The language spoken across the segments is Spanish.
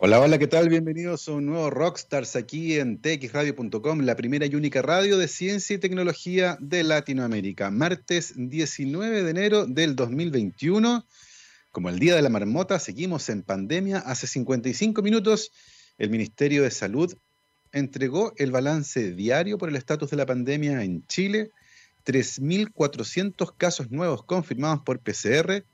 Hola, hola, ¿qué tal? Bienvenidos a un nuevo Rockstars aquí en txradio.com, la primera y única radio de ciencia y tecnología de Latinoamérica. Martes 19 de enero del 2021. Como el Día de la Marmota, seguimos en pandemia. Hace 55 minutos, el Ministerio de Salud entregó el balance diario por el estatus de la pandemia en Chile. 3.400 casos nuevos confirmados por PCR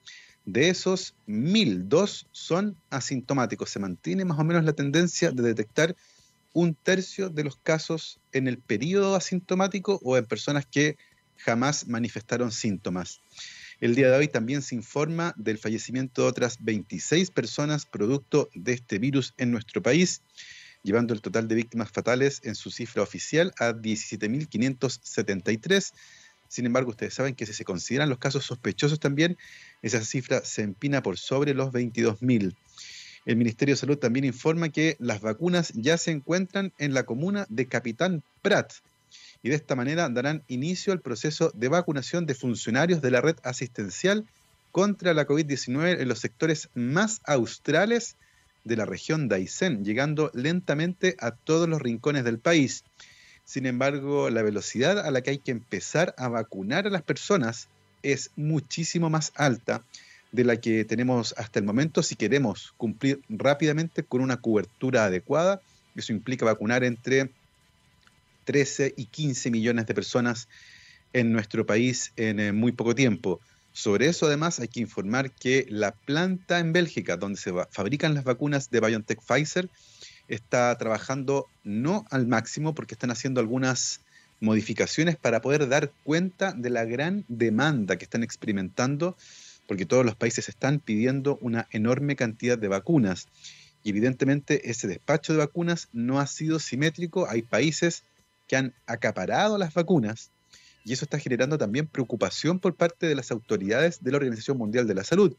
de esos, 1002 son asintomáticos. Se mantiene más o menos la tendencia de detectar un tercio de los casos en el periodo asintomático o en personas que jamás manifestaron síntomas. El día de hoy también se informa del fallecimiento de otras 26 personas producto de este virus en nuestro país, llevando el total de víctimas fatales en su cifra oficial a 17.573 sin embargo, ustedes saben que si se consideran los casos sospechosos también, esa cifra se empina por sobre los 22.000. El Ministerio de Salud también informa que las vacunas ya se encuentran en la comuna de Capitán Prat y de esta manera darán inicio al proceso de vacunación de funcionarios de la red asistencial contra la COVID-19 en los sectores más australes de la región de Aysén, llegando lentamente a todos los rincones del país. Sin embargo, la velocidad a la que hay que empezar a vacunar a las personas es muchísimo más alta de la que tenemos hasta el momento si queremos cumplir rápidamente con una cobertura adecuada. Eso implica vacunar entre 13 y 15 millones de personas en nuestro país en eh, muy poco tiempo. Sobre eso, además, hay que informar que la planta en Bélgica, donde se fabrican las vacunas de BioNTech Pfizer, está trabajando no al máximo porque están haciendo algunas modificaciones para poder dar cuenta de la gran demanda que están experimentando, porque todos los países están pidiendo una enorme cantidad de vacunas. Y evidentemente ese despacho de vacunas no ha sido simétrico. Hay países que han acaparado las vacunas y eso está generando también preocupación por parte de las autoridades de la Organización Mundial de la Salud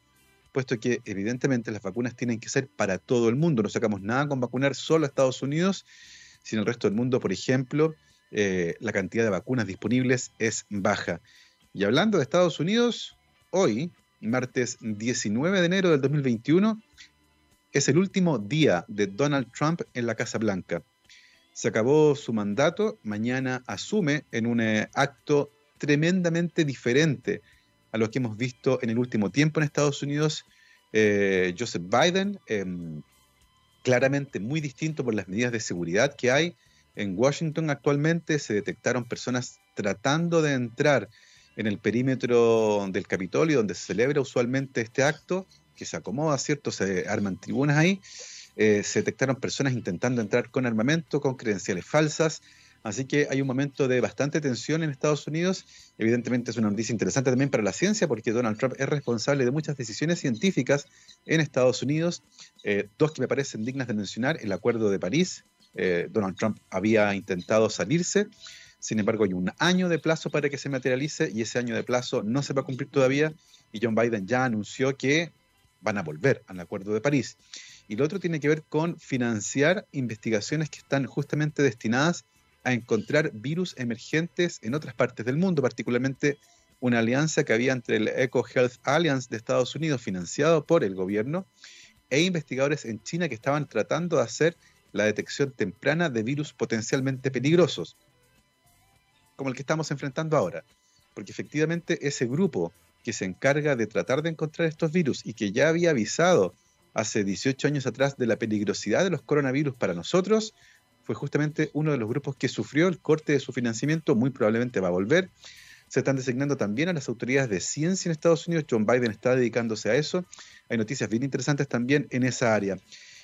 puesto que evidentemente las vacunas tienen que ser para todo el mundo. No sacamos nada con vacunar solo a Estados Unidos, sino el resto del mundo, por ejemplo, eh, la cantidad de vacunas disponibles es baja. Y hablando de Estados Unidos, hoy, martes 19 de enero del 2021, es el último día de Donald Trump en la Casa Blanca. Se acabó su mandato, mañana asume en un eh, acto tremendamente diferente a lo que hemos visto en el último tiempo en Estados Unidos. Eh, Joseph Biden, em, claramente muy distinto por las medidas de seguridad que hay. En Washington actualmente se detectaron personas tratando de entrar en el perímetro del Capitolio, donde se celebra usualmente este acto, que se acomoda, ¿cierto? Se arman tribunas ahí. Eh, se detectaron personas intentando entrar con armamento, con credenciales falsas. Así que hay un momento de bastante tensión en Estados Unidos. Evidentemente es una noticia interesante también para la ciencia porque Donald Trump es responsable de muchas decisiones científicas en Estados Unidos. Eh, dos que me parecen dignas de mencionar, el Acuerdo de París. Eh, Donald Trump había intentado salirse. Sin embargo, hay un año de plazo para que se materialice y ese año de plazo no se va a cumplir todavía. Y John Biden ya anunció que van a volver al Acuerdo de París. Y lo otro tiene que ver con financiar investigaciones que están justamente destinadas a encontrar virus emergentes en otras partes del mundo, particularmente una alianza que había entre el Eco Health Alliance de Estados Unidos, financiado por el gobierno, e investigadores en China que estaban tratando de hacer la detección temprana de virus potencialmente peligrosos, como el que estamos enfrentando ahora. Porque efectivamente ese grupo que se encarga de tratar de encontrar estos virus y que ya había avisado hace 18 años atrás de la peligrosidad de los coronavirus para nosotros, fue justamente uno de los grupos que sufrió el corte de su financiamiento, muy probablemente va a volver. Se están designando también a las autoridades de ciencia en Estados Unidos. John Biden está dedicándose a eso. Hay noticias bien interesantes también en esa área.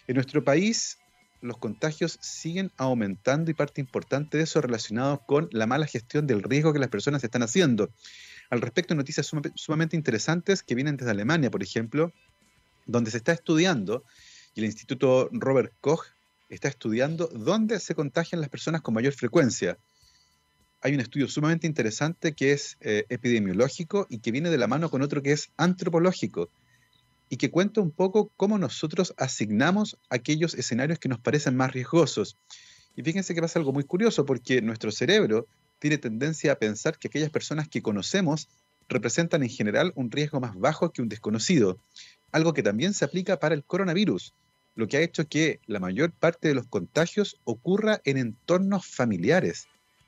En nuestro país, los contagios siguen aumentando y parte importante de eso relacionado con la mala gestión del riesgo que las personas están haciendo. Al respecto, noticias sumamente interesantes que vienen desde Alemania, por ejemplo, donde se está estudiando y el Instituto Robert Koch está estudiando dónde se contagian las personas con mayor frecuencia. Hay un estudio sumamente interesante que es eh, epidemiológico y que viene de la mano con otro que es antropológico y que cuenta un poco cómo nosotros asignamos aquellos escenarios que nos parecen más riesgosos. Y fíjense que pasa algo muy curioso porque nuestro cerebro tiene tendencia a pensar que aquellas personas que conocemos representan en general un riesgo más bajo que un desconocido, algo que también se aplica para el coronavirus lo que ha hecho que la mayor parte de los contagios ocurra en entornos familiares,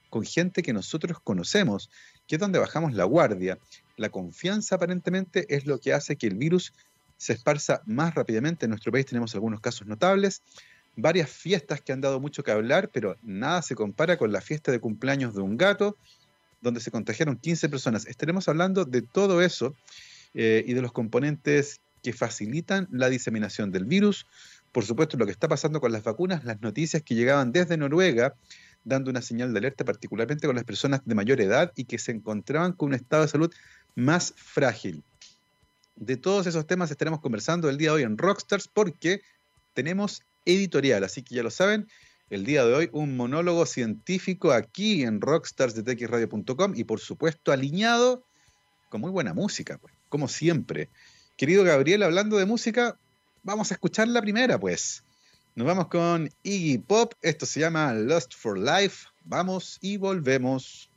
con gente que nosotros conocemos, que es donde bajamos la guardia. La confianza aparentemente es lo que hace que el virus se esparza más rápidamente. En nuestro país tenemos algunos casos notables, varias fiestas que han dado mucho que hablar, pero nada se compara con la fiesta de cumpleaños de un gato, donde se contagiaron 15 personas. Estaremos hablando de todo eso eh, y de los componentes que facilitan la diseminación del virus. Por supuesto, lo que está pasando con las vacunas, las noticias que llegaban desde Noruega, dando una señal de alerta, particularmente con las personas de mayor edad y que se encontraban con un estado de salud más frágil. De todos esos temas estaremos conversando el día de hoy en Rockstars porque tenemos editorial, así que ya lo saben, el día de hoy un monólogo científico aquí en rockstarsdetxradio.com y por supuesto alineado con muy buena música, pues, como siempre. Querido Gabriel, hablando de música, vamos a escuchar la primera, pues. Nos vamos con Iggy Pop, esto se llama Lost for Life, vamos y volvemos.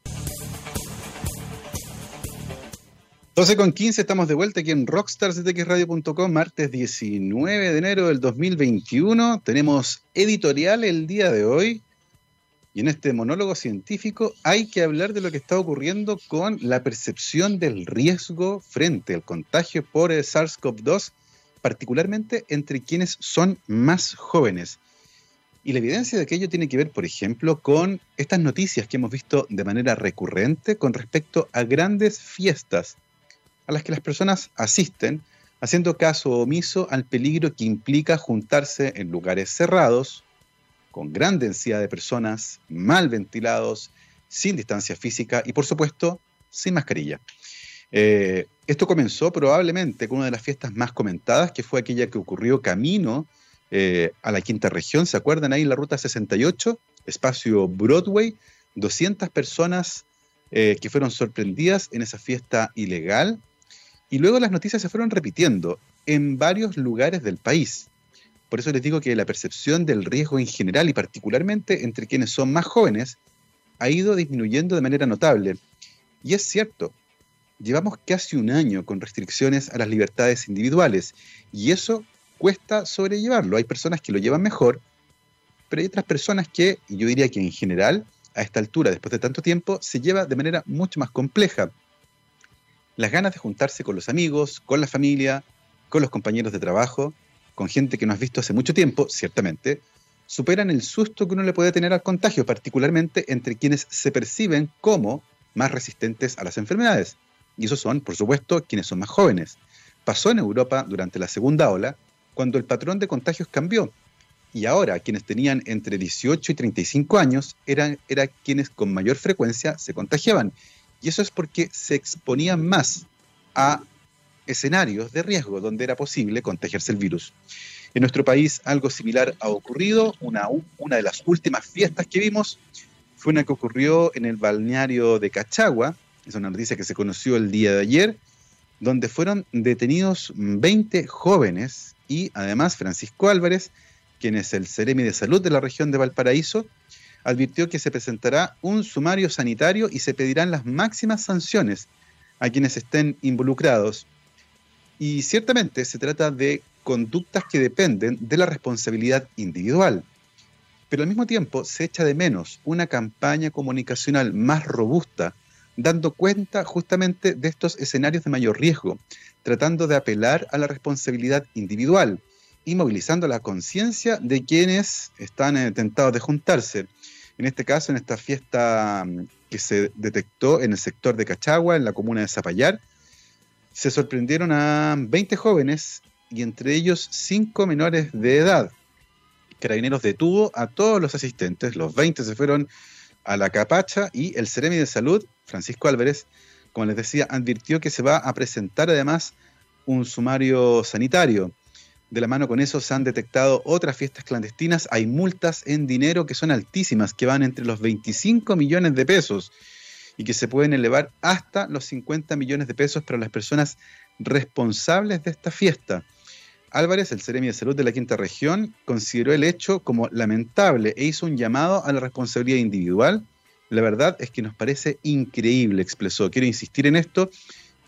12 con 15, estamos de vuelta aquí en rockstarsdetxradio.com, martes 19 de enero del 2021. Tenemos editorial el día de hoy. Y en este monólogo científico hay que hablar de lo que está ocurriendo con la percepción del riesgo frente al contagio por el SARS-CoV-2, particularmente entre quienes son más jóvenes. Y la evidencia de aquello tiene que ver, por ejemplo, con estas noticias que hemos visto de manera recurrente con respecto a grandes fiestas a las que las personas asisten, haciendo caso omiso al peligro que implica juntarse en lugares cerrados, con gran densidad de personas, mal ventilados, sin distancia física y, por supuesto, sin mascarilla. Eh, esto comenzó probablemente con una de las fiestas más comentadas, que fue aquella que ocurrió camino eh, a la quinta región. ¿Se acuerdan ahí la ruta 68, espacio Broadway? 200 personas eh, que fueron sorprendidas en esa fiesta ilegal y luego las noticias se fueron repitiendo en varios lugares del país. Por eso les digo que la percepción del riesgo en general y particularmente entre quienes son más jóvenes ha ido disminuyendo de manera notable. Y es cierto, llevamos casi un año con restricciones a las libertades individuales y eso cuesta sobrellevarlo. Hay personas que lo llevan mejor, pero hay otras personas que, yo diría que en general, a esta altura, después de tanto tiempo, se lleva de manera mucho más compleja las ganas de juntarse con los amigos, con la familia, con los compañeros de trabajo, con gente que no has visto hace mucho tiempo, ciertamente, superan el susto que uno le puede tener al contagio, particularmente entre quienes se perciben como más resistentes a las enfermedades. Y esos son, por supuesto, quienes son más jóvenes. Pasó en Europa durante la segunda ola, cuando el patrón de contagios cambió. Y ahora quienes tenían entre 18 y 35 años eran, eran quienes con mayor frecuencia se contagiaban. Y eso es porque se exponían más a escenarios de riesgo donde era posible contagiarse el virus. En nuestro país algo similar ha ocurrido. Una, una de las últimas fiestas que vimos fue una que ocurrió en el balneario de Cachagua, es una noticia que se conoció el día de ayer, donde fueron detenidos 20 jóvenes y además Francisco Álvarez, quien es el Ceremi de Salud de la región de Valparaíso, advirtió que se presentará un sumario sanitario y se pedirán las máximas sanciones a quienes estén involucrados. Y ciertamente se trata de conductas que dependen de la responsabilidad individual. Pero al mismo tiempo se echa de menos una campaña comunicacional más robusta, dando cuenta justamente de estos escenarios de mayor riesgo, tratando de apelar a la responsabilidad individual y movilizando la conciencia de quienes están eh, tentados de juntarse. En este caso, en esta fiesta mm, que se detectó en el sector de Cachagua, en la comuna de Zapallar, se sorprendieron a 20 jóvenes y entre ellos 5 menores de edad. Carabineros detuvo a todos los asistentes, los 20 se fueron a la capacha y el Ceremi de Salud, Francisco Álvarez, como les decía, advirtió que se va a presentar además un sumario sanitario. De la mano con eso se han detectado otras fiestas clandestinas. Hay multas en dinero que son altísimas, que van entre los 25 millones de pesos y que se pueden elevar hasta los 50 millones de pesos para las personas responsables de esta fiesta. Álvarez, el Ceremi de Salud de la Quinta Región, consideró el hecho como lamentable e hizo un llamado a la responsabilidad individual. La verdad es que nos parece increíble, expresó. Quiero insistir en esto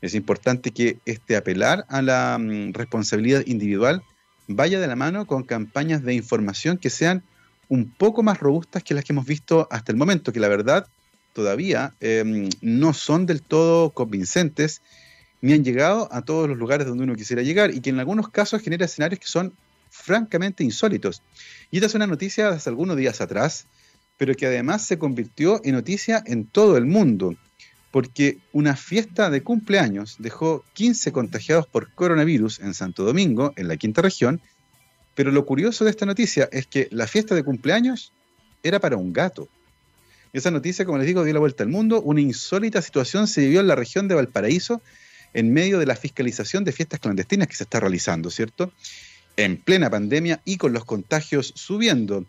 es importante que este apelar a la mm, responsabilidad individual vaya de la mano con campañas de información que sean un poco más robustas que las que hemos visto hasta el momento, que la verdad todavía em, no son del todo convincentes ni han llegado a todos los lugares donde uno quisiera llegar y que en algunos casos genera escenarios que son francamente insólitos. Y esta es una noticia de algunos días atrás, pero que además se convirtió en noticia en todo el mundo, porque una fiesta de cumpleaños dejó 15 contagiados por coronavirus en Santo Domingo, en la quinta región, pero lo curioso de esta noticia es que la fiesta de cumpleaños era para un gato. Esa noticia, como les digo, dio la vuelta al mundo. Una insólita situación se vivió en la región de Valparaíso en medio de la fiscalización de fiestas clandestinas que se está realizando, ¿cierto? En plena pandemia y con los contagios subiendo.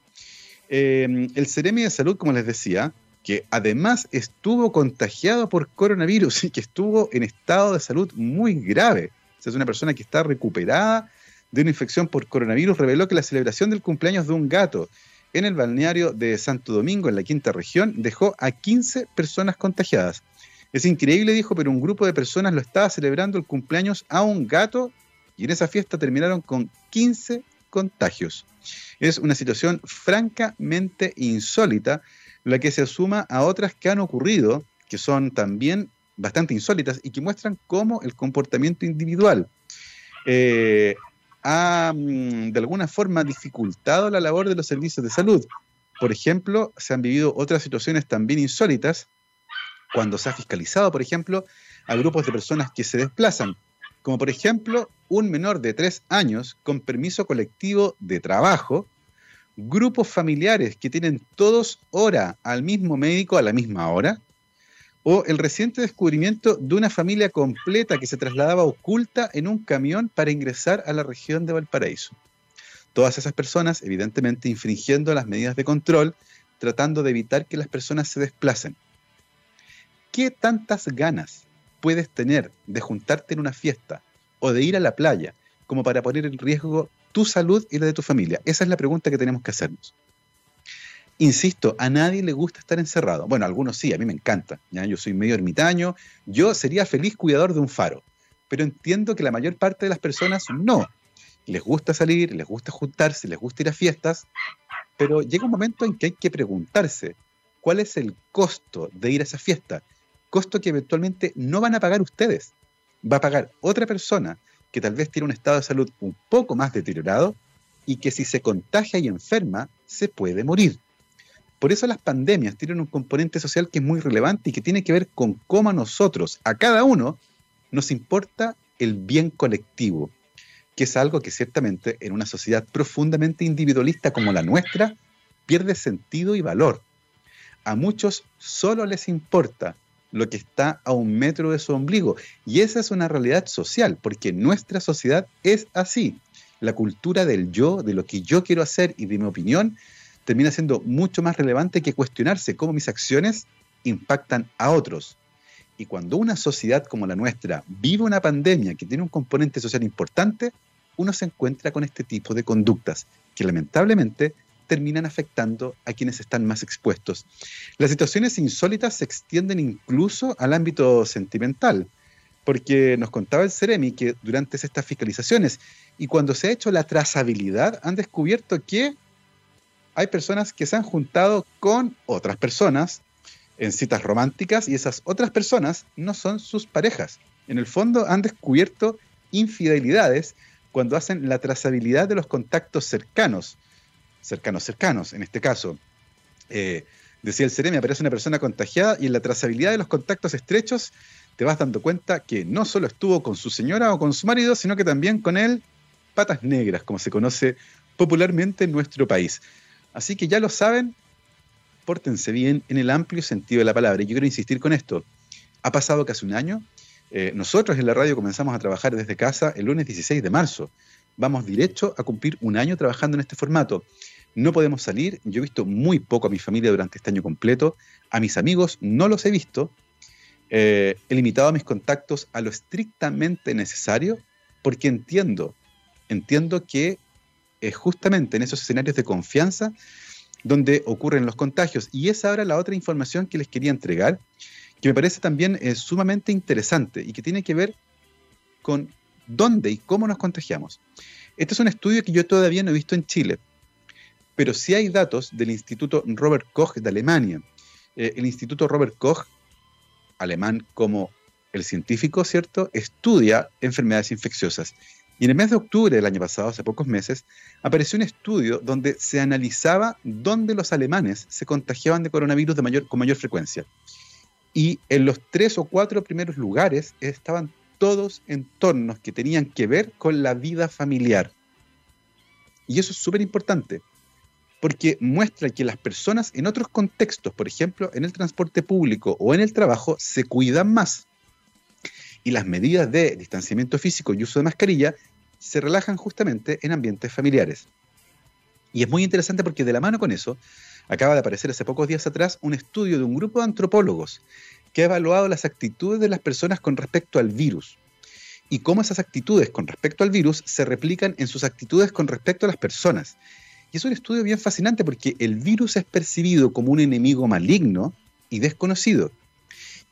Em, el Ceremi de Salud, como les decía, que además estuvo contagiado por coronavirus y que estuvo en estado de salud muy grave. es una persona que está recuperada de una infección por coronavirus, reveló que la celebración del cumpleaños de un gato en el balneario de Santo Domingo, en la quinta región, dejó a 15 personas contagiadas. Es increíble, dijo, pero un grupo de personas lo estaba celebrando el cumpleaños a un gato y en esa fiesta terminaron con 15 contagios. Es una situación francamente insólita, la que se suma a otras que han ocurrido, que son también bastante insólitas y que muestran cómo el comportamiento individual eh, ha mm, de alguna forma dificultado la labor de los servicios de salud. Por ejemplo, se han vivido otras situaciones también insólitas cuando se ha fiscalizado, por ejemplo, a grupos de personas que se desplazan, como por ejemplo un menor de tres años con permiso colectivo de trabajo, grupos familiares que tienen todos hora al mismo médico a la misma hora, o el reciente descubrimiento de una familia completa que se trasladaba oculta en un camión para ingresar a la región de Valparaíso. Todas esas personas, evidentemente, infringiendo las medidas de control, tratando de evitar que las personas se desplacen. ¿Qué tantas ganas puedes tener de juntarte en una fiesta o de ir a la playa como para poner en riesgo tu salud y la de tu familia? Esa es la pregunta que tenemos que hacernos. Insisto, a nadie le gusta estar encerrado. Bueno, a algunos sí, a mí me encanta. ¿ya? Yo soy medio ermitaño, yo sería feliz cuidador de un faro, pero entiendo que la mayor parte de las personas no. Les gusta salir, les gusta juntarse, les gusta ir a fiestas, pero llega un momento en que hay que preguntarse cuál es el costo de ir a esa fiesta, costo que eventualmente no van a pagar ustedes, va a pagar otra persona que tal vez tiene un estado de salud un poco más deteriorado y que si se contagia y enferma, se puede morir. Por eso las pandemias tienen un componente social que es muy relevante y que tiene que ver con cómo a nosotros, a cada uno, nos importa el bien colectivo, que es algo que ciertamente en una sociedad profundamente individualista como la nuestra pierde sentido y valor. A muchos solo les importa lo que está a un metro de su ombligo. Y esa es una realidad social, porque nuestra sociedad es así. La cultura del yo, de lo que yo quiero hacer y de mi opinión, termina siendo mucho más relevante que cuestionarse cómo mis acciones impactan a otros. Y cuando una sociedad como la nuestra vive una pandemia que tiene un componente social importante, uno se encuentra con este tipo de conductas que lamentablemente terminan afectando a quienes están más expuestos. Las situaciones insólitas se extienden incluso al ámbito sentimental, porque nos contaba el Ceremi que durante estas fiscalizaciones y cuando se ha hecho la trazabilidad han descubierto que hay personas que se han juntado con otras personas en citas románticas y esas otras personas no son sus parejas. En el fondo han descubierto infidelidades cuando hacen la trazabilidad de los contactos cercanos cercanos, cercanos, en este caso. Eh, decía el Ceremi, aparece una persona contagiada y en la trazabilidad de los contactos estrechos te vas dando cuenta que no solo estuvo con su señora o con su marido, sino que también con él patas negras, como se conoce popularmente en nuestro país. Así que ya lo saben, pórtense bien en el amplio sentido de la palabra. Y yo quiero insistir con esto. Ha pasado casi un año. Eh, nosotros en la radio comenzamos a trabajar desde casa el lunes 16 de marzo. Vamos derecho a cumplir un año trabajando en este formato. No podemos salir. Yo he visto muy poco a mi familia durante este año completo. A mis amigos no los he visto. Eh, he limitado mis contactos a lo estrictamente necesario porque entiendo, entiendo que es justamente en esos escenarios de confianza donde ocurren los contagios. Y esa ahora la otra información que les quería entregar, que me parece también eh, sumamente interesante y que tiene que ver con dónde y cómo nos contagiamos. Este es un estudio que yo todavía no he visto en Chile, pero sí hay datos del Instituto Robert Koch de Alemania. Eh, el Instituto Robert Koch, alemán como el científico, ¿cierto?, estudia enfermedades infecciosas. Y en el mes de octubre del año pasado, hace pocos meses, apareció un estudio donde se analizaba dónde los alemanes se contagiaban de coronavirus de mayor, con mayor frecuencia. Y en los tres o cuatro primeros lugares estaban todos entornos que tenían que ver con la vida familiar. Y eso es súper importante, porque muestra que las personas en otros contextos, por ejemplo, en el transporte público o en el trabajo, se cuidan más. Y las medidas de distanciamiento físico y uso de mascarilla se relajan justamente en ambientes familiares. Y es muy interesante porque de la mano con eso, acaba de aparecer hace pocos días atrás un estudio de un grupo de antropólogos que ha evaluado las actitudes de las personas con respecto al virus y cómo esas actitudes con respecto al virus se replican en sus actitudes con respecto a las personas. Y es un estudio bien fascinante porque el virus es percibido como un enemigo maligno y desconocido.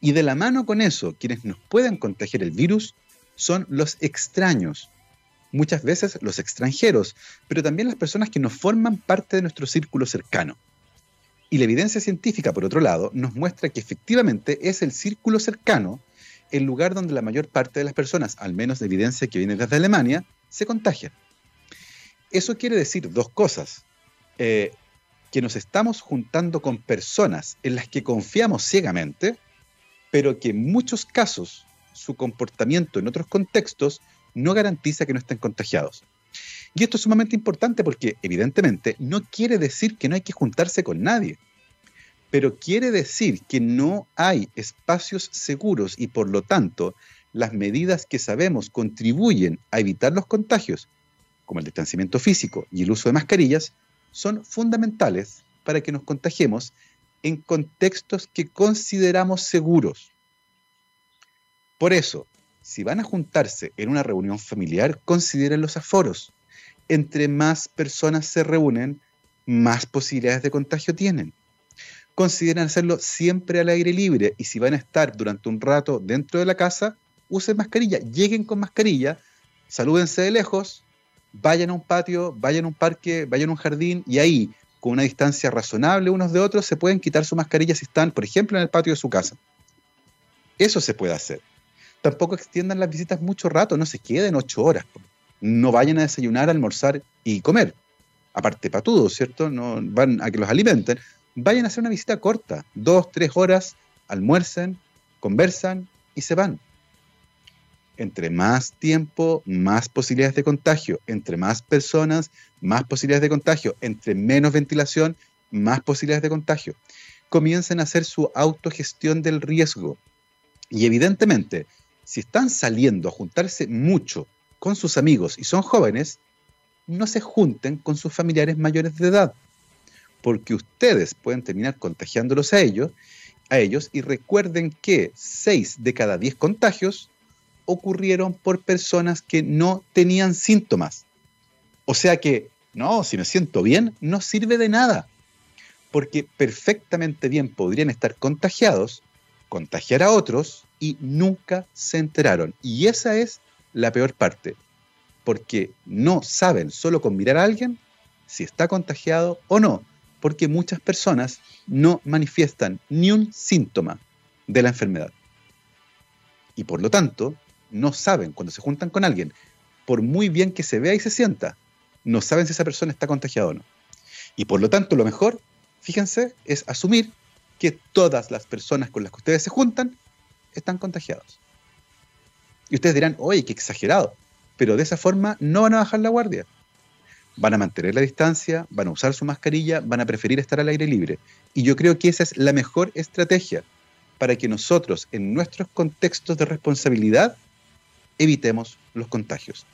Y de la mano con eso, quienes nos pueden contagiar el virus son los extraños, muchas veces los extranjeros, pero también las personas que no forman parte de nuestro círculo cercano. Y la evidencia científica, por otro lado, nos muestra que efectivamente es el círculo cercano el lugar donde la mayor parte de las personas, al menos de evidencia que viene desde Alemania, se contagian. Eso quiere decir dos cosas. Eh, que nos estamos juntando con personas en las que confiamos ciegamente, pero que en muchos casos su comportamiento en otros contextos no garantiza que no estén contagiados. Y esto es sumamente importante porque evidentemente no quiere decir que no hay que juntarse con nadie, pero quiere decir que no hay espacios seguros y por lo tanto las medidas que sabemos contribuyen a evitar los contagios, como el distanciamiento físico y el uso de mascarillas, son fundamentales para que nos contagiemos en contextos que consideramos seguros. Por eso, si van a juntarse en una reunión familiar, consideren los aforos. Entre más personas se reúnen, más posibilidades de contagio tienen. Consideren hacerlo siempre al aire libre y si van a estar durante un rato dentro de la casa, usen mascarilla, lleguen con mascarilla, salúdense de lejos, vayan a un patio, vayan a un parque, vayan a un jardín y ahí, con una distancia razonable unos de otros, se pueden quitar su mascarilla si están, por ejemplo, en el patio de su casa. Eso se puede hacer. Tampoco extiendan las visitas mucho rato, no se queden ocho horas. No vayan a desayunar, almorzar y comer. Aparte, para ¿cierto? No van a que los alimenten. Vayan a hacer una visita corta, dos, tres horas, almuercen, conversan y se van. Entre más tiempo, más posibilidades de contagio. Entre más personas, más posibilidades de contagio. Entre menos ventilación, más posibilidades de contagio. Comiencen a hacer su autogestión del riesgo. Y evidentemente, si están saliendo a juntarse mucho con sus amigos y son jóvenes, no se junten con sus familiares mayores de edad, porque ustedes pueden terminar contagiándolos a ellos, a ellos y recuerden que 6 de cada 10 contagios ocurrieron por personas que no tenían síntomas. O sea que, no, si me siento bien, no sirve de nada, porque perfectamente bien podrían estar contagiados, contagiar a otros y nunca se enteraron. Y esa es la peor parte, porque no saben solo con mirar a alguien si está contagiado o no, porque muchas personas no manifiestan ni un síntoma de la enfermedad. Y por lo tanto, no saben cuando se juntan con alguien, por muy bien que se vea y se sienta, no saben si esa persona está contagiada o no. Y por lo tanto, lo mejor, fíjense, es asumir que todas las personas con las que ustedes se juntan están contagiados. Y ustedes dirán, oye, qué exagerado. Pero de esa forma no van a bajar la guardia. Van a mantener la distancia, van a usar su mascarilla, van a preferir estar al aire libre. Y yo creo que esa es la mejor estrategia para que nosotros, en nuestros contextos de responsabilidad, evitemos los contagios.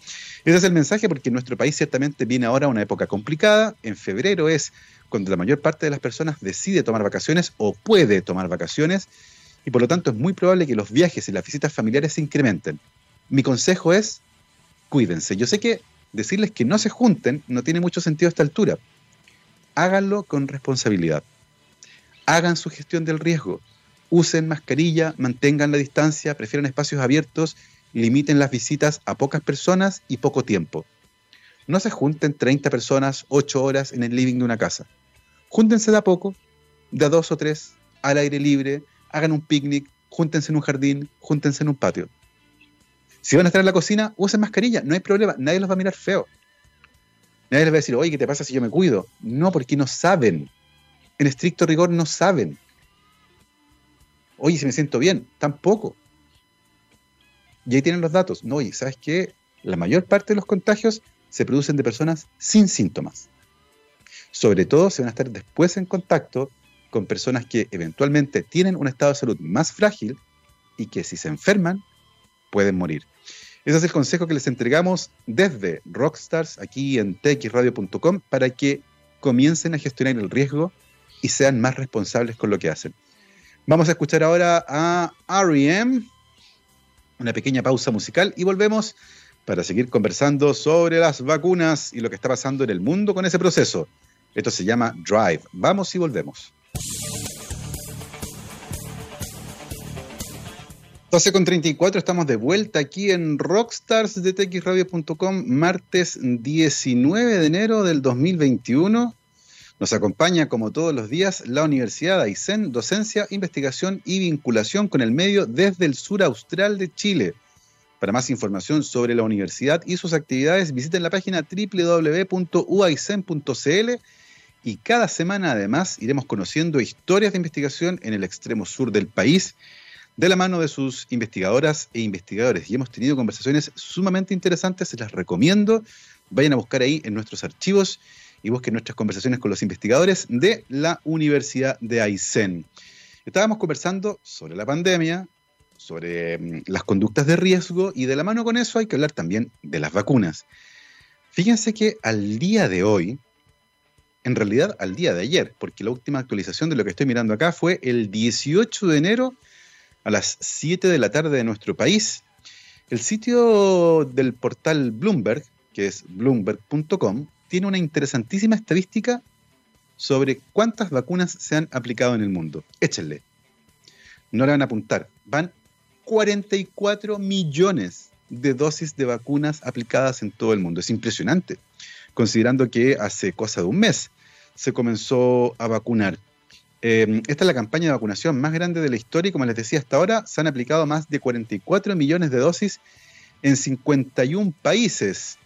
Ese es el mensaje porque nuestro país ciertamente viene ahora una época complicada. En febrero es cuando la mayor parte de las personas decide tomar vacaciones o puede tomar vacaciones y por lo tanto es muy probable que los viajes y las visitas familiares se incrementen. Mi consejo es, cuídense. Yo sé que decirles que no se junten no tiene mucho sentido a esta altura. Háganlo con responsabilidad. Hagan su gestión del riesgo. Usen mascarilla, mantengan la distancia, prefieran espacios abiertos, limiten las visitas a pocas personas y poco tiempo. no se junten 30 personas 8 horas en el living de una casa. Júntense de a poco, de dos o tres, al aire libre, hagan un picnic, júntense en un jardín, júntense en un patio. Si van a estar en la cocina, usen mascarilla, no hay problema, nadie los va a mirar feo. Nadie les va a decir, oye, ¿qué te pasa si yo me cuido? No, porque no saben. En estricto rigor no saben. Oye, si me siento bien, tampoco. Y ahí tienen los datos. No, oye, ¿sabes qué? La mayor parte de los contagios se producen de personas sin síntomas. Sobre todo se van a estar después en contacto con personas que eventualmente tienen un estado de salud más frágil y que si se enferman pueden morir. Ese es el consejo que les entregamos desde Rockstars aquí en txradio.com para que comiencen a gestionar el riesgo y sean más responsables con lo que hacen. Vamos a escuchar ahora a REM, una pequeña pausa musical y volvemos para seguir conversando sobre las vacunas y lo que está pasando en el mundo con ese proceso. Esto se llama Drive. Vamos y volvemos. 12 con 34, estamos de vuelta aquí en Rockstars de txradio.com, martes 19 de enero del 2021. Nos acompaña, como todos los días, la Universidad de Aysén, docencia, investigación y vinculación con el medio desde el sur austral de Chile. Para más información sobre la universidad y sus actividades, visiten la página www.uaicen.cl y cada semana además iremos conociendo historias de investigación en el extremo sur del país de la mano de sus investigadoras e investigadores. Y hemos tenido conversaciones sumamente interesantes, se las recomiendo. Vayan a buscar ahí en nuestros archivos y busquen nuestras conversaciones con los investigadores de la Universidad de Aysén. Estábamos conversando sobre la pandemia, sobre mm, las conductas de riesgo y de la mano con eso hay que hablar también de las vacunas. Fíjense que al día de hoy, en realidad al día de ayer, porque la última actualización de lo que estoy mirando acá fue el 18 de enero a las 7 de la tarde de nuestro país. El sitio del portal Bloomberg, que es bloomberg.com, tiene una interesantísima estadística sobre cuántas vacunas se han aplicado en el mundo. Échenle. No le van a apuntar. Van 44 millones de dosis de vacunas aplicadas en todo el mundo. Es impresionante, considerando que hace cosa de un mes se comenzó a vacunar Em, esta es la campaña de vacunación más grande de la historia y como les decía hasta ahora, se han aplicado más de 44 millones de dosis en 51 países,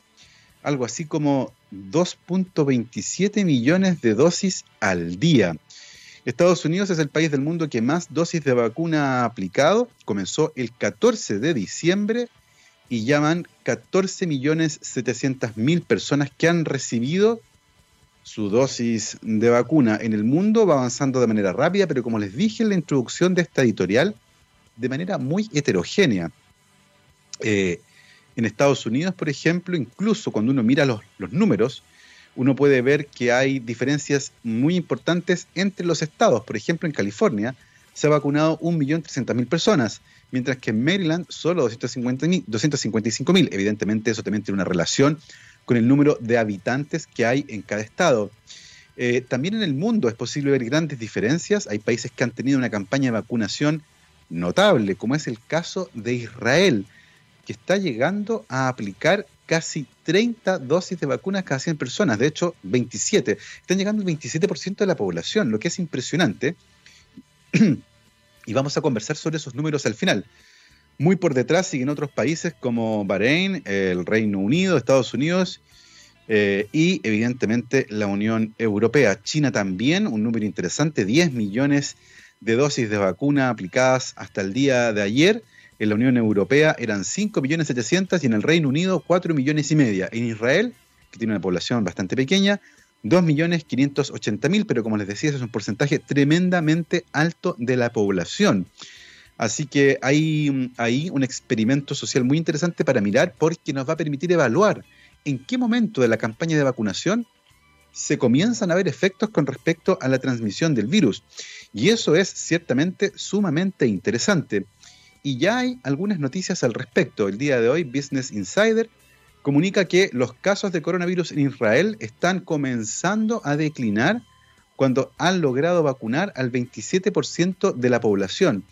algo así como 2.27 millones de dosis al día. Estados Unidos es el país del mundo que más dosis de vacuna ha aplicado, comenzó el 14 de diciembre y ya van 14 millones 700 mil personas que han recibido su dosis de vacuna en el mundo va avanzando de manera rápida, pero como les dije en la introducción de esta editorial, de manera muy heterogénea. Eh, en Estados Unidos, por ejemplo, incluso cuando uno mira los, los números, uno puede ver que hay diferencias muy importantes entre los estados. Por ejemplo, en California se ha vacunado 1.300.000 personas, mientras que en Maryland solo 255.000. Evidentemente eso también tiene una relación con el número de habitantes que hay en cada estado. Eh, también en el mundo es posible ver grandes diferencias. Hay países que han tenido una campaña de vacunación notable, como es el caso de Israel, que está llegando a aplicar casi 30 dosis de vacunas cada 100 personas, de hecho 27. Están llegando el 27% de la población, lo que es impresionante. y vamos a conversar sobre esos números al final. Muy por detrás siguen otros países como Bahrein, el Reino Unido, Estados Unidos eh, y evidentemente la Unión Europea. China también, un número interesante, 10 millones de dosis de vacuna aplicadas hasta el día de ayer. En la Unión Europea eran 5 millones 700 y en el Reino Unido 4 millones y media. En Israel, que tiene una población bastante pequeña, 2 millones 580 mil, pero como les decía, es un porcentaje tremendamente alto de la población. Así que hay ahí un experimento social muy interesante para mirar porque nos va a permitir evaluar en qué momento de la campaña de vacunación se comienzan a ver efectos con respecto a la transmisión del virus. Y eso es ciertamente sumamente interesante. Y ya hay algunas noticias al respecto. El día de hoy Business Insider comunica que los casos de coronavirus en Israel están comenzando a declinar cuando han logrado vacunar al 27% de la población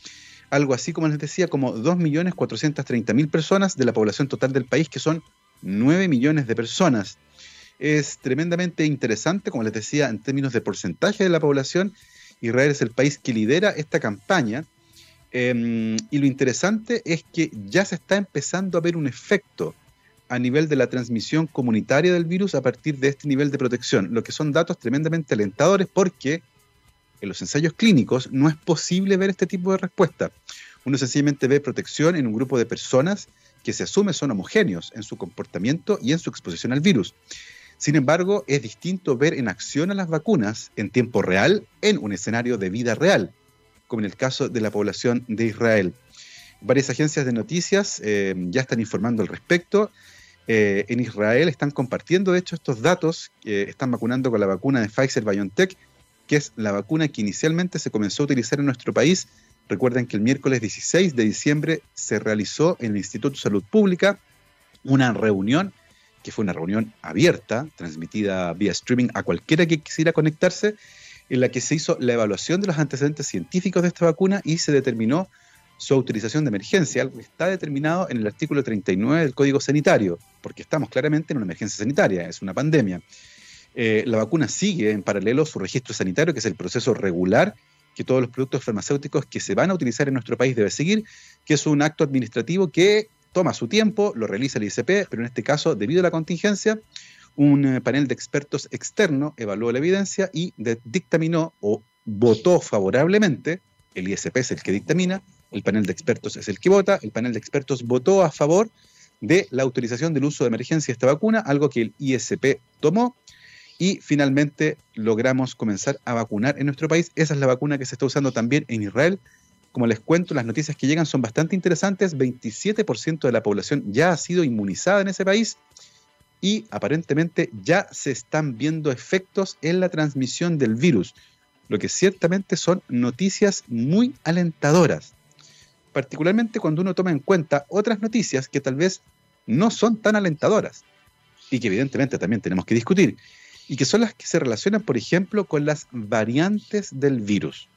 algo así como les decía, como 2.430.000 personas de la población total del país, que son 9 millones de personas. es tremendamente interesante, como les decía, en términos de porcentaje de la población. Israel es el país que lidera esta campaña. Em, y lo interesante es que ya se está empezando a ver un efecto a nivel de la transmisión comunitaria del virus a partir de este nivel de protección, lo que son datos tremendamente alentadores porque en los ensayos clínicos no es posible ver este tipo de respuesta. Uno sencillamente ve protección en un grupo de personas que se asume son homogéneos en su comportamiento y en su exposición al virus. Sin embargo, es distinto ver en acción a las vacunas en tiempo real en un escenario de vida real, como en el caso de la población de Israel. Varias agencias de noticias eh, ya están informando al respecto. Eh, en Israel están compartiendo, de hecho, estos datos. están vacunando con la vacuna de Pfizer BioNTech, que es la vacuna que inicialmente se comenzó a utilizar en nuestro país. Recuerden que el miércoles 16 de diciembre se realizó en el Instituto de Salud Pública una reunión que fue una reunión abierta, transmitida vía streaming a cualquiera que quisiera conectarse, en la que se hizo la evaluación de los antecedentes científicos de esta vacuna y se determinó su utilización de emergencia, algo que está determinado en el artículo 39 del Código Sanitario, porque estamos claramente en una emergencia sanitaria, es una pandemia. Eh, la vacuna sigue en paralelo su registro sanitario, que es el proceso regular que todos los productos farmacéuticos que se van a utilizar en nuestro país debe seguir, que es un acto administrativo que toma su tiempo, lo realiza el ICP, pero en este caso, debido a la contingencia, un eh, panel de expertos externo evaluó la evidencia y dictaminó o votó favorablemente, el ISP es el que dictamina, el panel de expertos es el que vota, el panel de expertos votó a favor de la autorización del uso de emergencia de esta vacuna, algo que el ISP tomó y finalmente logramos comenzar a vacunar en nuestro país. Esa es la vacuna que se está usando también en Israel como les cuento, las noticias que llegan son bastante interesantes. 27% de la población ya ha sido inmunizada en ese país y aparentemente ya se están viendo efectos en la transmisión del virus, lo que ciertamente son noticias muy alentadoras, particularmente cuando uno toma en cuenta otras noticias que tal vez no son tan alentadoras y que evidentemente también tenemos que discutir, y que son las que se relacionan, por ejemplo, con las variantes del virus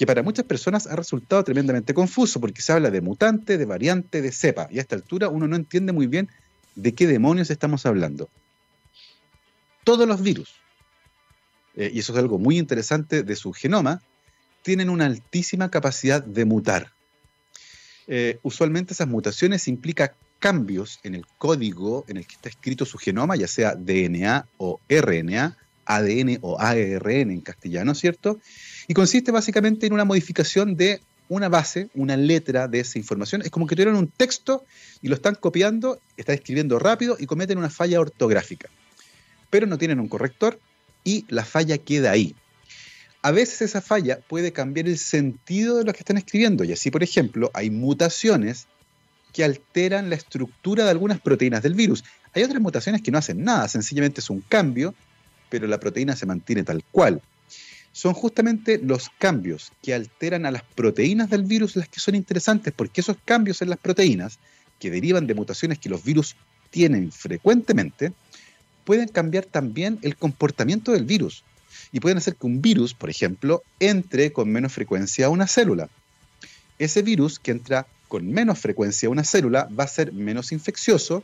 que para muchas personas ha resultado tremendamente confuso porque se habla de mutante, de variante, de cepa, y a esta altura uno no entiende muy bien de qué demonios estamos hablando. Todos los virus, eh, y eso es algo muy interesante de su genoma, tienen una altísima capacidad de mutar. Eh, usualmente esas mutaciones implican cambios en el código en el que está escrito su genoma, ya sea DNA o RNA, ADN o ARN en castellano, ¿cierto? Y consiste básicamente en una modificación de una base, una letra de esa información. Es como que tuvieron un texto y lo están copiando, están escribiendo rápido y cometen una falla ortográfica. Pero no tienen un corrector y la falla queda ahí. A veces esa falla puede cambiar el sentido de lo que están escribiendo y así, por ejemplo, hay mutaciones que alteran la estructura de algunas proteínas del virus. Hay otras mutaciones que no hacen nada, sencillamente es un cambio, pero la proteína se mantiene tal cual son justamente los cambios que alteran a las proteínas del virus las que son interesantes, porque esos cambios en las proteínas, que derivan de mutaciones que los virus tienen frecuentemente, pueden cambiar también el comportamiento del virus y pueden hacer que un virus, por ejemplo, entre con menos frecuencia a una célula. Ese virus que entra con menos frecuencia una célula va a ser menos infeccioso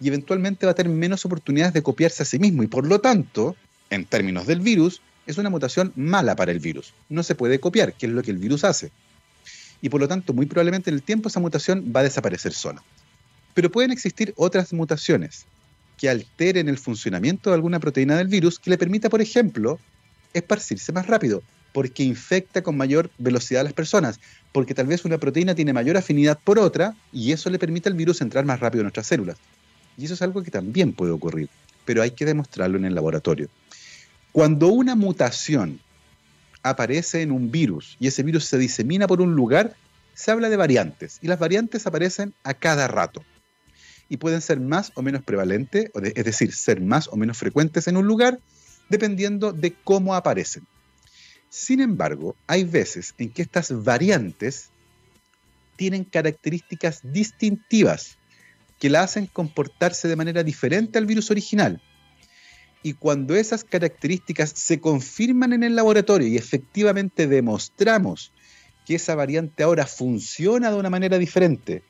y eventualmente va a tener menos oportunidades de copiarse a sí mismo y por lo tanto, en términos del virus, es una mutación mala para el virus. No se puede copiar, que es lo que el virus hace. Y por lo tanto, muy probablemente en el tiempo esa mutación va a desaparecer sola. Pero pueden existir otras mutaciones que alteren el funcionamiento de alguna proteína del virus que le permita, por ejemplo, esparcirse más rápido, porque infecta con mayor velocidad a las personas, porque tal vez una proteína tiene mayor afinidad por otra y eso le permite al virus entrar más rápido en nuestras células. Y eso es algo que también puede ocurrir, pero hay que demostrarlo en el laboratorio. Cuando una mutación aparece en un virus y ese virus se disemina por un lugar, se habla de variantes y las variantes aparecen a cada rato y pueden ser más o menos prevalentes, es decir, ser más o menos frecuentes en un lugar dependiendo de cómo aparecen. Sin embargo, hay veces en que estas variantes tienen características distintivas que la hacen comportarse de manera diferente al virus original. Y cuando esas características se confirman en el laboratorio y efectivamente demostramos que esa variante ahora funciona de una manera diferente,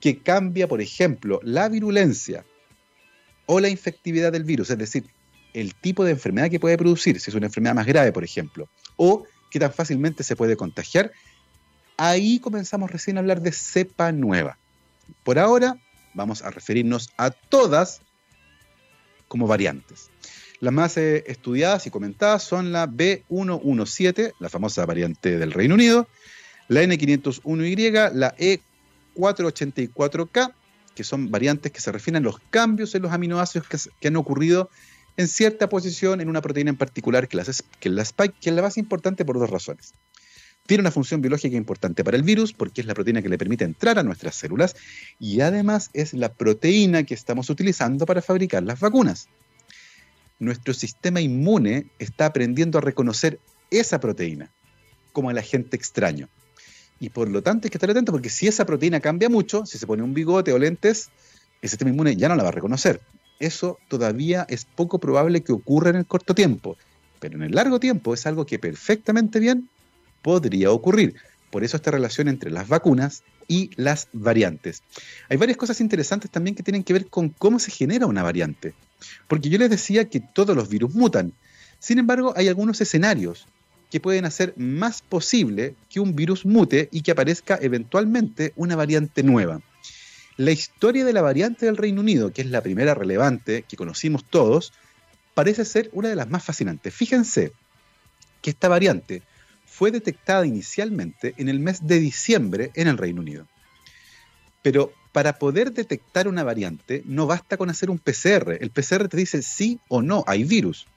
que cambia, por ejemplo, la virulencia o la infectividad del virus, es decir, el tipo de enfermedad que puede producir, si es una enfermedad más grave, por ejemplo, o qué tan fácilmente se puede contagiar, ahí comenzamos recién a hablar de cepa nueva. Por ahora vamos a referirnos a todas como variantes. Las más eh, estudiadas y comentadas son la B117, la famosa variante del Reino Unido, la N501Y, la E484K, que son variantes que se refieren a los cambios en los aminoácidos que, han ocurrido en cierta posición en una proteína en particular, que, que, la spike, que es la más importante por dos razones. Tiene una función biológica importante para el virus porque es la proteína que le permite entrar a nuestras células y además es la proteína que estamos utilizando para fabricar las vacunas. Nuestro sistema inmune está aprendiendo a reconocer esa proteína como el agente extraño. Y por lo tanto hay que estar atento porque si esa proteína cambia mucho, si se pone un bigote o lentes, el sistema inmune ya no la va a reconocer. Eso todavía es poco probable que ocurra en el corto tiempo, pero en el largo tiempo es algo que perfectamente bien podría ocurrir. Por eso esta relación entre las vacunas y las variantes. Hay varias cosas interesantes también que tienen que ver con cómo se genera una variante. Porque yo les decía que todos los virus mutan. Sin embargo, hay algunos escenarios que pueden hacer más posible que un virus mute y que aparezca eventualmente una variante nueva. La historia de la variante del Reino Unido, que es la primera relevante que conocimos todos, parece ser una de las más fascinantes. Fíjense que esta variante fue detectada inicialmente en el mes de diciembre en el Reino Unido. Pero para poder detectar una variante no basta con hacer un PCR. El PCR te dice sí o no, hay virus.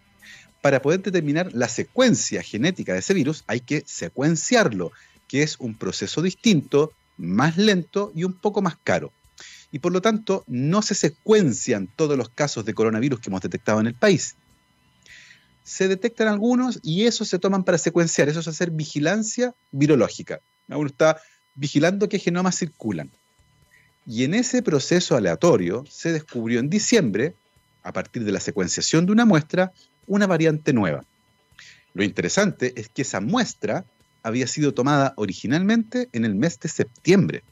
Para poder determinar la secuencia genética de ese virus hay que secuenciarlo, que es un proceso distinto, más lento y un poco más caro. Y por lo tanto no se secuencian todos los casos de coronavirus que hemos detectado en el país se detectan algunos y esos se toman para secuenciar, eso es hacer vigilancia virológica. Uno está vigilando qué genomas circulan. Y en ese proceso aleatorio se descubrió en diciembre, a partir de la secuenciación de una muestra, una variante nueva. Lo interesante es que esa muestra había sido tomada originalmente en el mes de septiembre.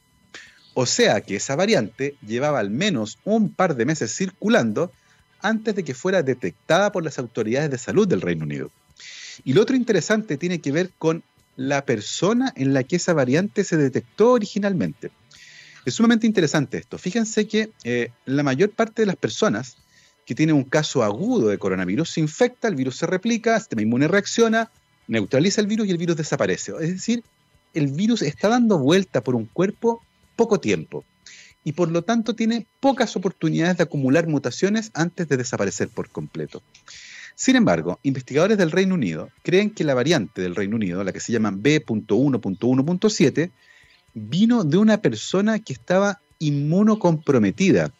O sea que esa variante llevaba al menos un par de meses circulando antes de que fuera detectada por las autoridades de salud del Reino Unido. Y lo otro interesante tiene que ver con la persona en la que esa variante se detectó originalmente. Es sumamente interesante esto. Fíjense que eh, la mayor parte de las personas que tienen un caso agudo de coronavirus se infecta, el virus se replica, el sistema inmune reacciona, neutraliza el virus y el virus desaparece. Es decir, el virus está dando vuelta por un cuerpo poco tiempo y por lo tanto tiene pocas oportunidades de acumular mutaciones antes de desaparecer por completo. Sin embargo, investigadores del Reino Unido creen que la variante del Reino Unido, la que se llama B.1.1.7, vino de una persona que estaba inmunocomprometida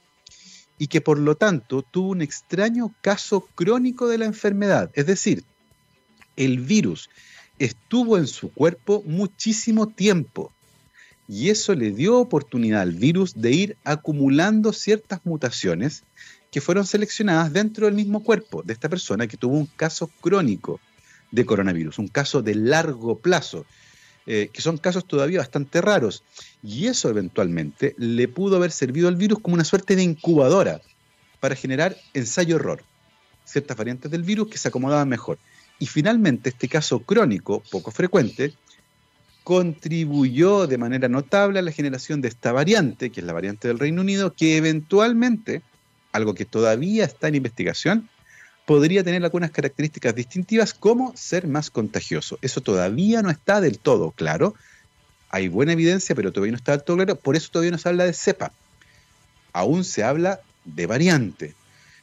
y que por lo tanto tuvo un extraño caso crónico de la enfermedad. Es decir, el virus estuvo en su cuerpo muchísimo tiempo y eso le dio oportunidad al virus de ir acumulando ciertas mutaciones que fueron seleccionadas dentro del mismo cuerpo de esta persona que tuvo un caso crónico de coronavirus, un caso de largo plazo, eh, que son casos todavía bastante raros. Y eso eventualmente le pudo haber servido al virus como una suerte de incubadora para generar ensayo-error, ciertas variantes del virus que se acomodaban mejor. Y finalmente este caso crónico, poco frecuente, contribuyó de manera notable a la generación de esta variante, que es la variante del Reino Unido, que eventualmente, algo que todavía está en investigación, podría tener algunas características distintivas como ser más contagioso. Eso todavía no está del todo claro. Hay buena evidencia, pero todavía no está del todo claro. Por eso todavía no se habla de cepa. Aún se habla de variante.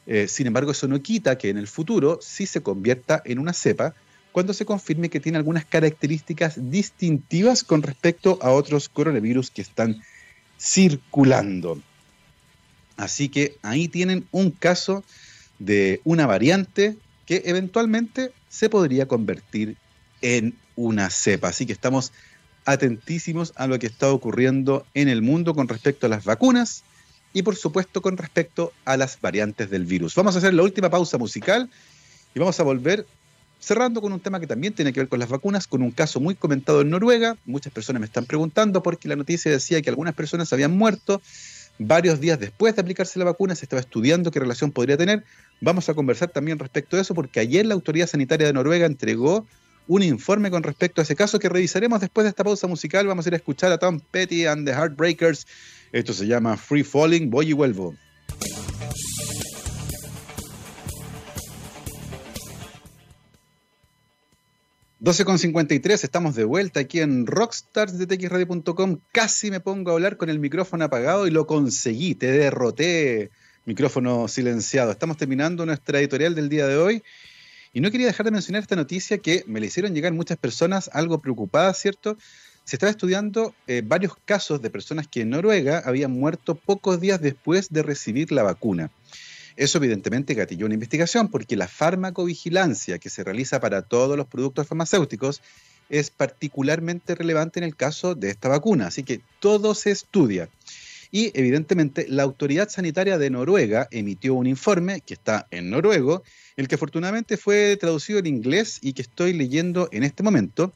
Eh, sin embargo, eso no quita que en el futuro sí se convierta en una cepa cuando se confirme que tiene algunas características distintivas con respecto a otros coronavirus que están circulando. Así que ahí tienen un caso de una variante que eventualmente se podría convertir en una cepa. Así que estamos atentísimos a lo que está ocurriendo en el mundo con respecto a las vacunas y por supuesto con respecto a las variantes del virus. Vamos a hacer la última pausa musical y vamos a volver Cerrando con un tema que también tiene que ver con las vacunas, con un caso muy comentado en Noruega. Muchas personas me están preguntando porque la noticia decía que algunas personas habían muerto varios días después de aplicarse la vacuna, se estaba estudiando qué relación podría tener. Vamos a conversar también respecto de eso, porque ayer la Autoridad Sanitaria de Noruega entregó un informe con respecto a ese caso que revisaremos después de esta pausa musical. Vamos a ir a escuchar a Tom Petty and the Heartbreakers. Esto se llama Free Falling, voy y vuelvo. 12.53, estamos de vuelta aquí en rockstarsdetxradio.com. Casi me pongo a hablar con el micrófono apagado y lo conseguí, te derroté, micrófono silenciado. Estamos terminando nuestra editorial del día de hoy y no quería dejar de mencionar esta noticia que me le hicieron llegar muchas personas algo preocupadas, ¿cierto? Se estaba estudiando eh, varios casos de personas que en Noruega habían muerto pocos días después de recibir la vacuna. Eso evidentemente gatilló una investigación porque la farmacovigilancia que se realiza para todos los productos farmacéuticos es particularmente relevante en el caso de esta vacuna. Así que todo se estudia. Y evidentemente la autoridad sanitaria de Noruega emitió un informe que está en noruego, el que afortunadamente fue traducido en inglés y que estoy leyendo en este momento.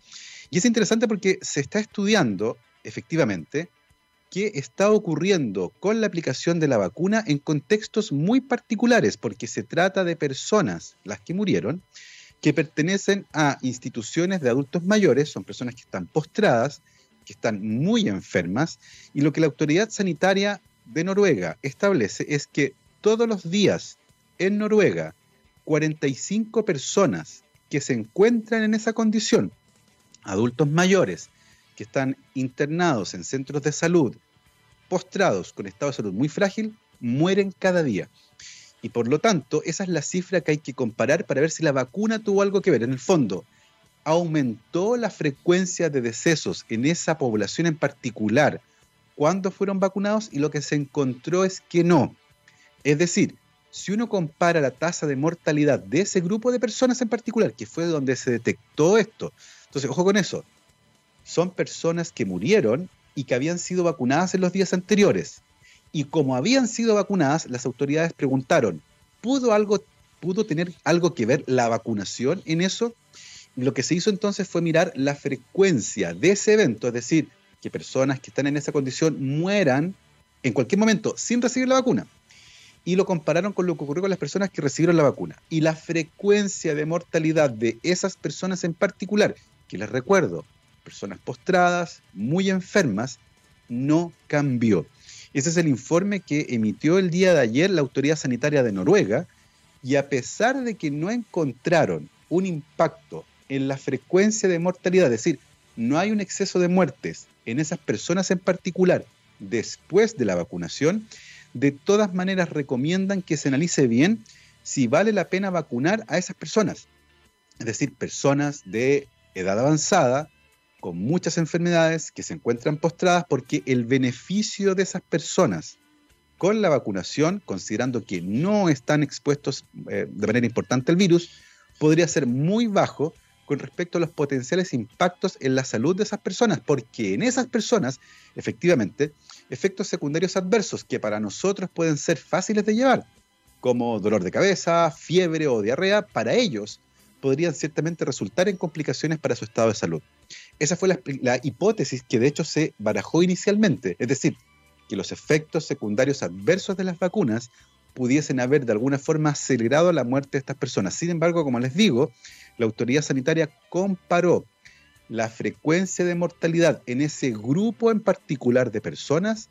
Y es interesante porque se está estudiando efectivamente qué está ocurriendo con la aplicación de la vacuna en contextos muy particulares, porque se trata de personas, las que murieron, que pertenecen a instituciones de adultos mayores, son personas que están postradas, que están muy enfermas, y lo que la autoridad sanitaria de Noruega establece es que todos los días en Noruega, 45 personas que se encuentran en esa condición, adultos mayores, que están internados en centros de salud, postrados con estado de salud muy frágil, mueren cada día. Y por lo tanto, esa es la cifra que hay que comparar para ver si la vacuna tuvo algo que ver. En el fondo, aumentó la frecuencia de decesos en esa población en particular cuando fueron vacunados y lo que se encontró es que no. Es decir, si uno compara la tasa de mortalidad de ese grupo de personas en particular, que fue donde se detectó esto, entonces, ojo con eso, son personas que murieron y que habían sido vacunadas en los días anteriores. Y como habían sido vacunadas, las autoridades preguntaron, ¿pudo, algo, ¿pudo tener algo que ver la vacunación en eso? lo que se hizo entonces fue mirar la frecuencia de ese evento, es decir, que personas que están en esa condición mueran en cualquier momento sin recibir la vacuna. Y lo compararon con lo que ocurrió con las personas que recibieron la vacuna. Y la frecuencia de mortalidad de esas personas en particular, que les recuerdo, personas postradas, muy enfermas, no cambió. Ese es el informe que emitió el día de ayer la Autoridad Sanitaria de Noruega y a pesar de que no encontraron un impacto en la frecuencia de mortalidad, es decir, no hay un exceso de muertes en esas personas en particular después de la vacunación, de todas maneras recomiendan que se analice bien si vale la pena vacunar a esas personas. Es decir, personas de edad avanzada, muchas enfermedades que se encuentran postradas porque el beneficio de esas personas con la vacunación, considerando que no están expuestos eh, de manera importante al virus, podría ser muy bajo con respecto a los potenciales impactos en la salud de esas personas, porque en esas personas, efectivamente, efectos secundarios adversos que para nosotros pueden ser fáciles de llevar, como dolor de cabeza, fiebre o diarrea, para ellos podrían ciertamente resultar en complicaciones para su estado de salud. Esa fue la, hipótesis que de hecho se barajó inicialmente, es decir, que los efectos secundarios adversos de las vacunas pudiesen haber de alguna forma acelerado la muerte de estas personas. Sin embargo, como les digo, la autoridad sanitaria comparó la frecuencia de mortalidad en ese grupo en particular de personas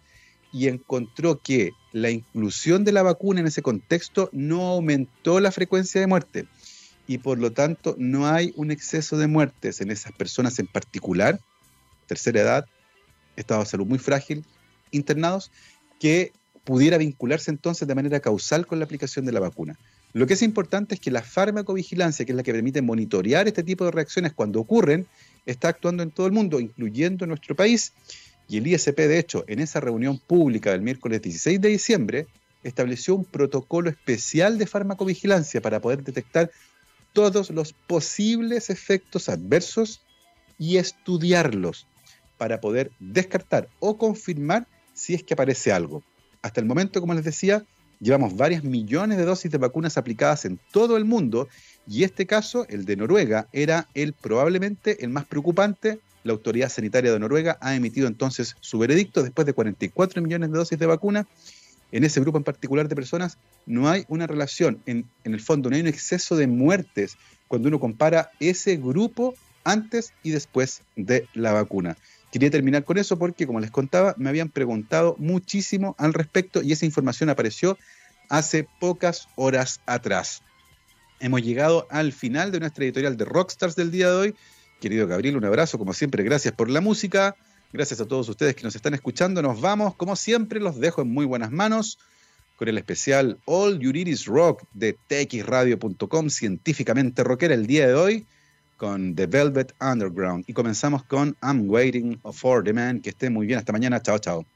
y encontró que la inclusión de la vacuna en ese contexto no aumentó la frecuencia de muerte y por lo tanto no hay un exceso de muertes en esas personas en particular, tercera edad, estado de salud muy frágil, internados, que pudiera vincularse entonces de manera causal con la aplicación de la vacuna. Lo que es importante es que la farmacovigilancia, que es la que permite monitorear este tipo de reacciones cuando ocurren, está actuando en todo el mundo, incluyendo nuestro país. Y el ISP, de hecho, en esa reunión pública del miércoles 16 de diciembre, estableció un protocolo especial de farmacovigilancia para poder detectar todos los posibles efectos adversos y estudiarlos para poder descartar o confirmar si es que aparece algo. Hasta el momento, como les decía, llevamos varias millones de dosis de vacunas aplicadas en todo el mundo y este caso, el de Noruega, era el probablemente el más preocupante La autoridad sanitaria de Noruega ha emitido entonces su veredicto después de 44 millones de dosis de vacuna. En ese grupo en particular de personas no hay una relación, en, el fondo no hay un exceso de muertes cuando uno compara ese grupo antes y después de la vacuna. Quería terminar con eso porque, como les contaba, me habían preguntado muchísimo al respecto y esa información apareció hace pocas horas atrás. Hemos llegado al final de nuestra editorial de Rockstars del día de hoy. Querido Gabriel, un abrazo, como siempre, gracias por la música, gracias a todos ustedes que nos están escuchando, nos vamos, como siempre, los dejo en muy buenas manos con el especial All You Need Is Rock de txradio.com, científicamente rockera el día de hoy, con The Velvet Underground. Y comenzamos con I'm Waiting for the Man. Que esté muy bien. Hasta mañana. Chao, chao.